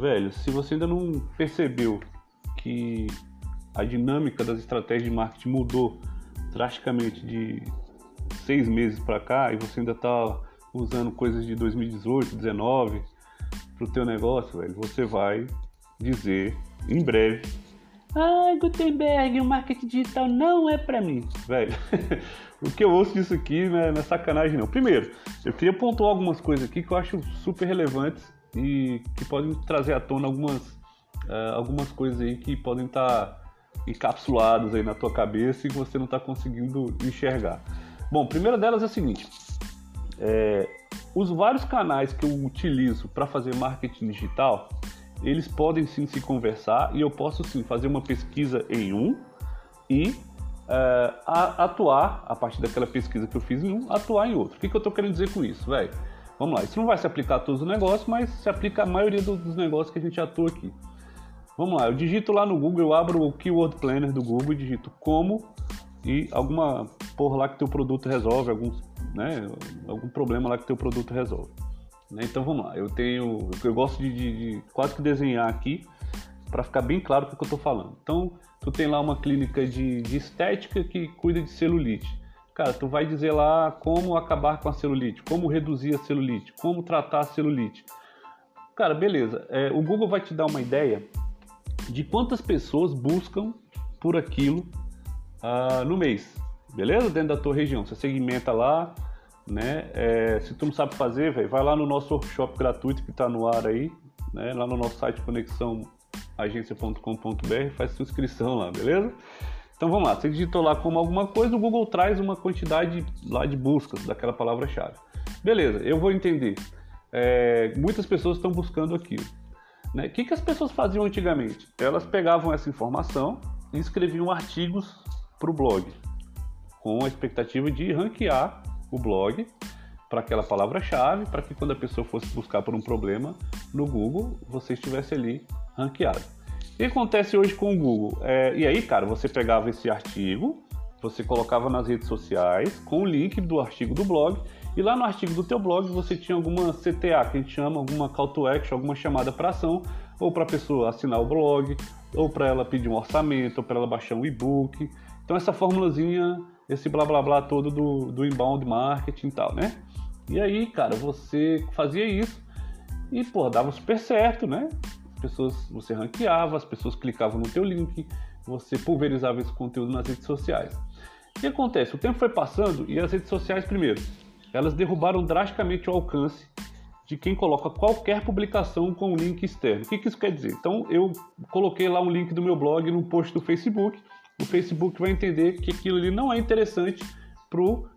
velho, se você ainda não percebeu que a dinâmica das estratégias de marketing mudou drasticamente de seis meses para cá e você ainda está usando coisas de 2018, 2019 para o teu negócio, velho, você vai dizer em breve Ai, Gutenberg, o marketing digital não é para mim, velho. o que eu ouço disso aqui né, não é sacanagem não. Primeiro, eu queria pontuar algumas coisas aqui que eu acho super relevantes e que podem trazer à tona algumas, uh, algumas coisas aí que podem estar tá encapsuladas aí na tua cabeça e que você não está conseguindo enxergar. Bom, a primeira delas é a seguinte: é, os vários canais que eu utilizo para fazer marketing digital, eles podem sim se conversar e eu posso sim fazer uma pesquisa em um e a, atuar, a partir daquela pesquisa que eu fiz em um, atuar em outro. O que, que eu estou querendo dizer com isso, velho? Vamos lá, isso não vai se aplicar a todos os negócios, mas se aplica a maioria dos negócios que a gente atua aqui. Vamos lá, eu digito lá no Google, eu abro o Keyword Planner do Google digito como e alguma porra lá que teu produto resolve, algum, né, algum problema lá que teu produto resolve. Né? Então vamos lá, eu tenho, eu gosto de, de, de quase que desenhar aqui para ficar bem claro o que, que eu estou falando. Então, tu tem lá uma clínica de, de estética que cuida de celulite. Cara, tu vai dizer lá como acabar com a celulite, como reduzir a celulite, como tratar a celulite. Cara, beleza. É, o Google vai te dar uma ideia de quantas pessoas buscam por aquilo uh, no mês, beleza? Dentro da tua região. Você segmenta lá, né? É, se tu não sabe fazer, véio, vai lá no nosso workshop gratuito que está no ar aí, né? Lá no nosso site conexãoagência.com.br, faz sua inscrição lá, beleza? Então vamos lá, você digitou lá como alguma coisa, o Google traz uma quantidade lá de buscas daquela palavra-chave. Beleza, eu vou entender. É, muitas pessoas estão buscando aquilo. Né? O que, que as pessoas faziam antigamente? Elas pegavam essa informação e escreviam artigos para o blog, com a expectativa de ranquear o blog para aquela palavra-chave, para que quando a pessoa fosse buscar por um problema no Google, você estivesse ali ranqueado. Que acontece hoje com o Google? É, e aí, cara, você pegava esse artigo, você colocava nas redes sociais com o link do artigo do blog e lá no artigo do teu blog você tinha alguma CTA, que a gente chama, alguma call to action, alguma chamada para ação, ou para a pessoa assinar o blog, ou para ela pedir um orçamento, ou para ela baixar um e-book. Então essa formulazinha, esse blá blá blá todo do, do inbound marketing e tal, né? E aí, cara, você fazia isso e, pô, dava super certo, né? As pessoas, você ranqueava, as pessoas clicavam no teu link, você pulverizava esse conteúdo nas redes sociais. O que acontece? O tempo foi passando e as redes sociais, primeiro, elas derrubaram drasticamente o alcance de quem coloca qualquer publicação com um link externo. O que, que isso quer dizer? Então, eu coloquei lá um link do meu blog no post do Facebook, o Facebook vai entender que aquilo ali não é interessante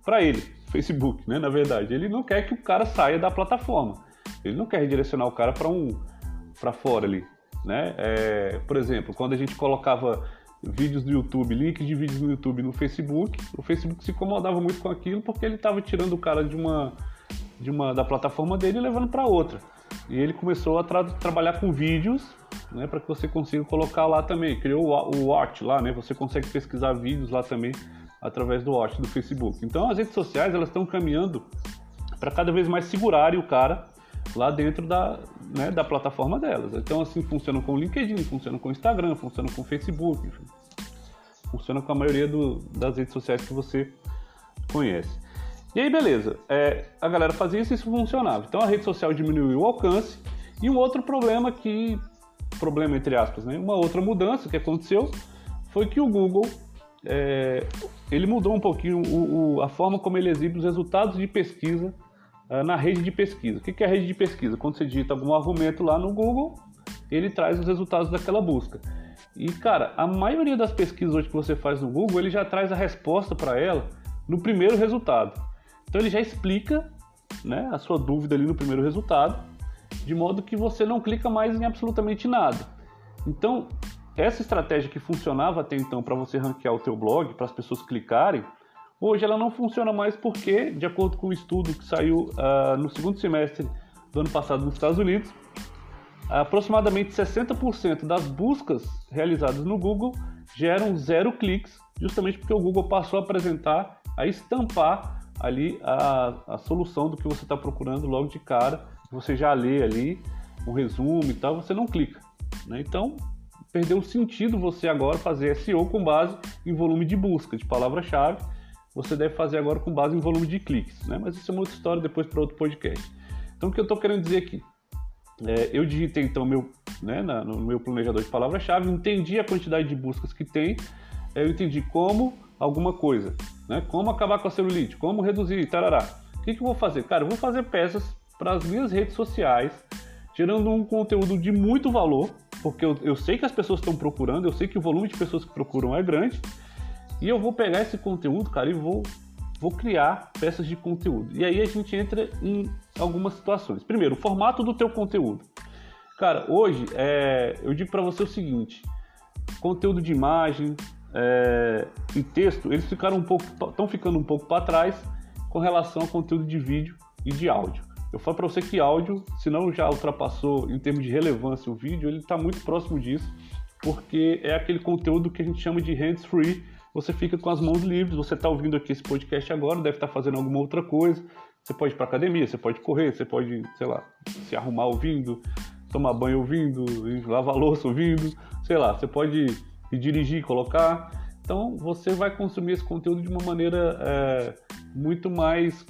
para ele, Facebook, né? Na verdade, ele não quer que o cara saia da plataforma. Ele não quer redirecionar o cara para um para fora ali, né? É, por exemplo, quando a gente colocava vídeos do YouTube, links de vídeos no YouTube no Facebook. O Facebook se incomodava muito com aquilo porque ele estava tirando o cara de uma, de uma da plataforma dele e levando para outra. E ele começou a tra trabalhar com vídeos, né, para que você consiga colocar lá também. Criou o Watch lá, né? Você consegue pesquisar vídeos lá também através do Watch do Facebook. Então as redes sociais elas estão caminhando para cada vez mais segurarem o cara lá dentro da, né, da plataforma delas. Então, assim, funciona com o LinkedIn, funciona com o Instagram, funciona com o Facebook, enfim. funciona com a maioria do, das redes sociais que você conhece. E aí, beleza, é, a galera fazia isso e isso funcionava. Então, a rede social diminuiu o alcance. E um outro problema que, problema entre aspas, né, uma outra mudança que aconteceu foi que o Google é, ele mudou um pouquinho o, o, a forma como ele exibe os resultados de pesquisa na rede de pesquisa. O que é a rede de pesquisa? Quando você digita algum argumento lá no Google, ele traz os resultados daquela busca. E cara, a maioria das pesquisas hoje que você faz no Google, ele já traz a resposta para ela no primeiro resultado. Então ele já explica né, a sua dúvida ali no primeiro resultado, de modo que você não clica mais em absolutamente nada. Então, essa estratégia que funcionava até então para você ranquear o teu blog, para as pessoas clicarem, Hoje ela não funciona mais porque, de acordo com um estudo que saiu uh, no segundo semestre do ano passado nos Estados Unidos, aproximadamente 60% das buscas realizadas no Google geram zero cliques, justamente porque o Google passou a apresentar, a estampar ali a, a solução do que você está procurando logo de cara. Você já lê ali um resumo e tal, você não clica. Né? Então, perdeu o sentido você agora fazer SEO com base em volume de busca, de palavra-chave. Você deve fazer agora com base em volume de cliques, né? Mas isso é uma outra história depois para outro podcast. Então, o que eu estou querendo dizer aqui? É, eu digitei então meu, né, na, no meu planejador de palavra-chave, entendi a quantidade de buscas que tem, eu entendi como alguma coisa, né? Como acabar com a celulite, como reduzir, tarará. O que, que eu vou fazer? Cara, eu vou fazer peças para as minhas redes sociais, gerando um conteúdo de muito valor, porque eu, eu sei que as pessoas estão procurando, eu sei que o volume de pessoas que procuram é grande, e eu vou pegar esse conteúdo, cara, e vou, vou criar peças de conteúdo. E aí a gente entra em algumas situações. Primeiro, o formato do teu conteúdo. Cara, hoje é, eu digo para você o seguinte: conteúdo de imagem é, e texto, eles ficaram um pouco, estão ficando um pouco para trás com relação ao conteúdo de vídeo e de áudio. Eu falo para você que áudio, se não já ultrapassou em termos de relevância o vídeo, ele está muito próximo disso, porque é aquele conteúdo que a gente chama de hands-free. Você fica com as mãos livres, você está ouvindo aqui esse podcast agora, deve estar tá fazendo alguma outra coisa. Você pode ir para academia, você pode correr, você pode, sei lá, se arrumar ouvindo, tomar banho ouvindo, lavar louça ouvindo, sei lá, você pode ir dirigir, colocar. Então você vai consumir esse conteúdo de uma maneira é, muito mais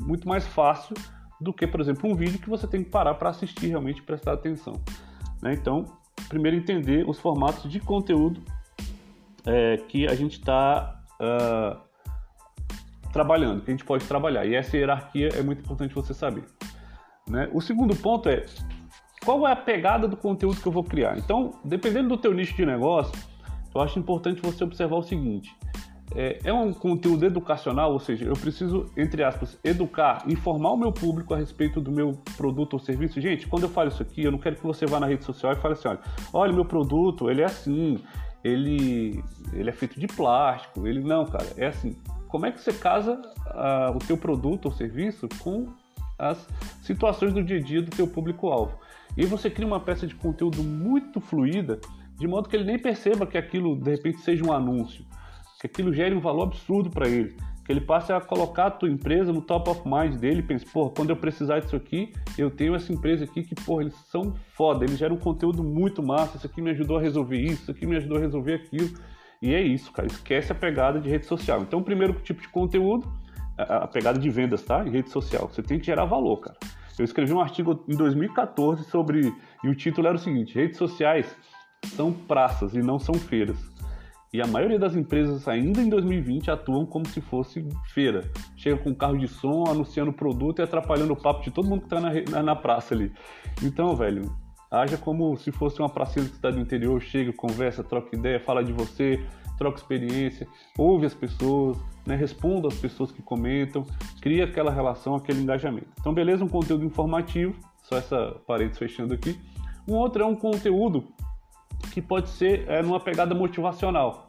muito mais fácil do que, por exemplo, um vídeo que você tem que parar para assistir realmente prestar atenção. Né? Então, primeiro entender os formatos de conteúdo é, que a gente está uh, ah, trabalhando, que a gente pode trabalhar. E essa hierarquia é muito importante você saber. Né? O segundo ponto é qual é a pegada do conteúdo que eu vou criar. Então, dependendo do teu nicho de negócio, eu acho importante você observar o seguinte: é, é, um conteúdo educacional, ou seja, eu preciso, entre aspas, educar, informar o meu público a respeito do meu produto ou serviço. Gente, quando eu falo isso aqui, eu não quero que você vá na rede social e fale assim, olha, olha meu produto, ele é assim, ele, ele é feito de plástico, ele não, cara, é assim. Como é que você casa uh, o teu produto ou serviço com as situações do dia a dia do teu público-alvo? E você cria uma peça de conteúdo muito fluida, de modo que ele nem perceba que aquilo, de repente, seja um anúncio que aquilo gere um valor absurdo para ele, que ele passe a colocar a tua empresa no top of mind dele, pense, pô, quando eu precisar disso aqui, eu tenho essa empresa aqui que, pô, eles são foda, eles geram um conteúdo muito massa, isso aqui me ajudou a resolver isso, isso aqui me ajudou a resolver aquilo. E é isso, cara, esquece a pegada de rede social. Então, o primeiro tipo de conteúdo, a pegada de vendas, tá? Em rede social, você tem que gerar valor, cara. Eu escrevi um artigo em 2014 sobre, e o título era o seguinte: redes sociais são praças e não são feiras. E a maioria das empresas ainda em 2020 atuam como se fosse feira. Chega com carro de som, anunciando produto e atrapalhando o papo de todo mundo que está na, na, praça ali. Então, velho, haja como se fosse uma pracinha da cidade do interior, chega, conversa, troca ideia, fala de você, troca experiência, ouve as pessoas, né, responda às pessoas que comentam, cria aquela relação, aquele engajamento. Então, beleza, um conteúdo informativo, só essa parede fechando aqui. Um outro é um conteúdo que pode ser é, numa pegada motivacional.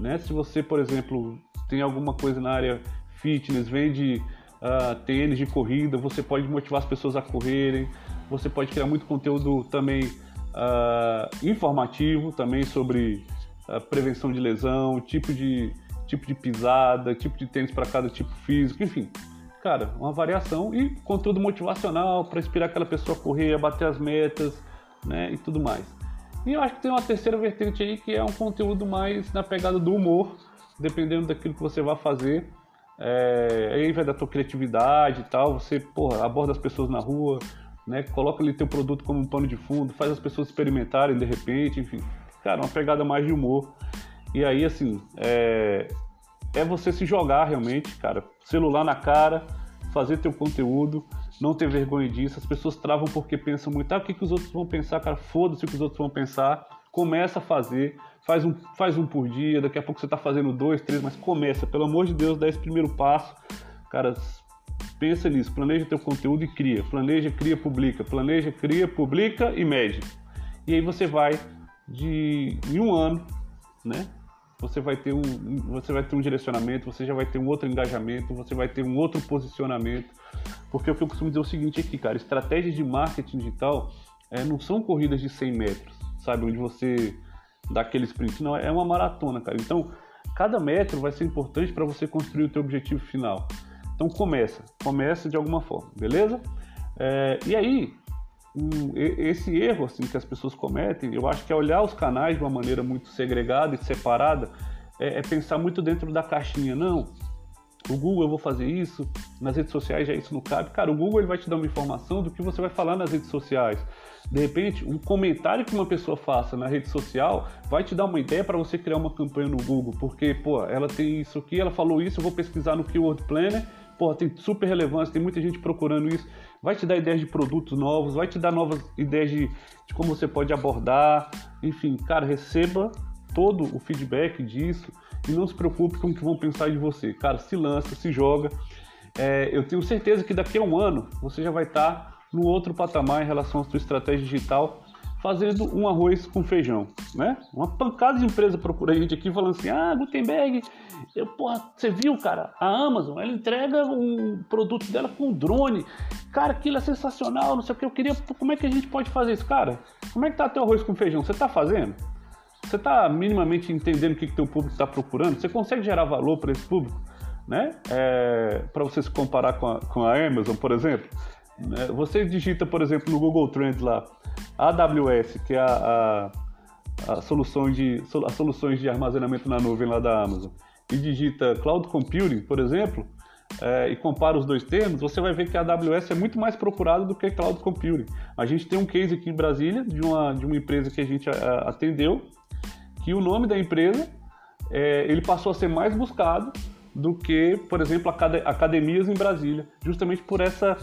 Né? Se você, por exemplo, tem alguma coisa na área fitness, vende uh, tênis de corrida, você pode motivar as pessoas a correrem, você pode criar muito conteúdo também uh, informativo também sobre uh, prevenção de lesão, tipo de, tipo de pisada, tipo de tênis para cada tipo físico, enfim. Cara, uma variação e conteúdo motivacional para inspirar aquela pessoa a correr, a bater as metas, né, e tudo mais. E eu acho que tem uma terceira vertente aí que é um conteúdo mais na pegada do humor, dependendo daquilo que você vai fazer. É, aí vai da tua criatividade e tal, você porra, aborda as pessoas na rua, né, coloca ali teu produto como um pano de fundo, faz as pessoas experimentarem de repente, enfim. Cara, uma pegada mais de humor. E aí, assim, é, é você se jogar realmente, cara, celular na cara, fazer teu conteúdo, não ter vergonha disso. As pessoas travam porque pensam muito, ah, o que, que os outros vão pensar, cara, foda-se o que os outros vão pensar. Começa a fazer, faz um, faz um por dia, daqui a pouco você está fazendo dois, três, mas começa, pelo amor de Deus, dá esse primeiro passo. Cara, pensa nisso, planeja teu conteúdo e cria. Planeja, cria, publica. Planeja, cria, publica e mede. E aí você vai de em um ano, né? Você vai ter um, você vai ter um direcionamento, você já vai ter um outro engajamento, você vai ter um outro posicionamento. Porque o que eu costumo dizer é o seguinte aqui, cara, estratégias de marketing digital é, não são corridas de 100 metros, sabe? Onde você dá aquele sprint. Não, é uma maratona, cara. Então, cada metro vai ser importante para você construir o teu objetivo final. Então, começa. Começa de alguma forma, beleza? É, e aí, um, esse erro assim que as pessoas cometem, eu acho que é olhar os canais de uma maneira muito segregada e separada, é, é pensar muito dentro da caixinha. Não, o Google eu vou fazer isso, nas redes sociais já isso não cabe. Cara, o Google ele vai te dar uma informação do que você vai falar nas redes sociais. De repente, um comentário que uma pessoa faça na rede social vai te dar uma ideia para você criar uma campanha no Google, porque, pô, ela tem isso aqui, ela falou isso, eu vou pesquisar no Keyword Planner, tem super relevância, tem muita gente procurando isso. Vai te dar ideias de produtos novos, vai te dar novas ideias de, de como você pode abordar. Enfim, cara, receba todo o feedback disso e não se preocupe com o que vão pensar de você. Cara, se lança, se joga. É, eu tenho certeza que daqui a um ano você já vai estar no outro patamar em relação à sua estratégia digital, fazendo um arroz com feijão, né? Uma pancada de empresa procura a gente aqui falando assim, ah, Gutenberg, eu, porra, você viu, cara, a Amazon, ela entrega um produto dela com drone, cara, aquilo é sensacional, não sei o que, eu queria, como é que a gente pode fazer isso, cara? Como é que tá teu arroz com feijão? Você tá fazendo? Você está minimamente entendendo o que, que teu público está procurando? Você consegue gerar valor para esse público? Né? É, para você se comparar com a, com a Amazon, por exemplo. Né? Você digita, por exemplo, no Google Trends lá, AWS, que é a, a, a, solução de, as soluções de armazenamento na nuvem lá da Amazon, e digita Cloud Computing, por exemplo, é, e compara os dois termos, você vai ver que a AWS é muito mais procurada do que Cloud Computing. A gente tem um case aqui em Brasília de uma, de uma empresa que a gente atendeu, que o nome da empresa é, ele passou a ser mais buscado do que, por exemplo, academias em Brasília, justamente por essa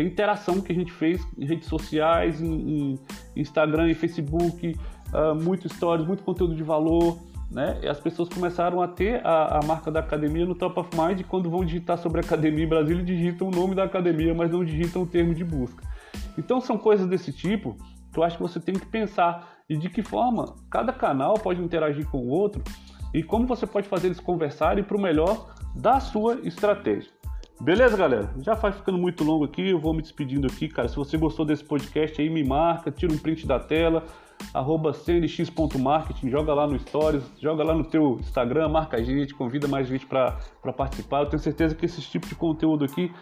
interação que a gente fez em redes sociais, em, em Instagram e Facebook, uh, muito stories, muito conteúdo de valor, né? E as pessoas começaram a ter a, a, marca da academia no top of mind quando vão digitar sobre academia em Brasília, digitam o nome da academia, mas não digitam o termo de busca. Então são coisas desse tipo que eu acho que você tem que pensar e de que forma cada canal pode interagir com o outro e como você pode fazer eles conversarem para o melhor da sua estratégia. Beleza, galera? Já faz ficando muito longo aqui, eu vou me despedindo aqui, cara. Se você gostou desse podcast aí, me marca, tira um print da tela, arroba cnx.marketing, joga lá no Stories, joga lá no teu Instagram, marca a gente, convida mais gente para participar. Eu tenho certeza que esse tipo de conteúdo aqui,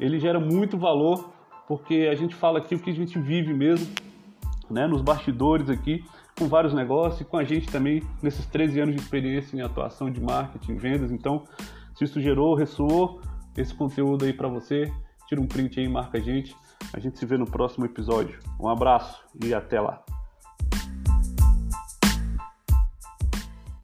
ele gera muito valor, porque a gente fala aqui o que a gente vive mesmo, né, nos bastidores aqui, com vários negócios e com a gente também nesses 13 anos de experiência em atuação de marketing, vendas. Então, se isso gerou, ressoou esse conteúdo aí para você, tira um print aí, marca a gente. A gente se vê no próximo episódio. Um abraço e até lá.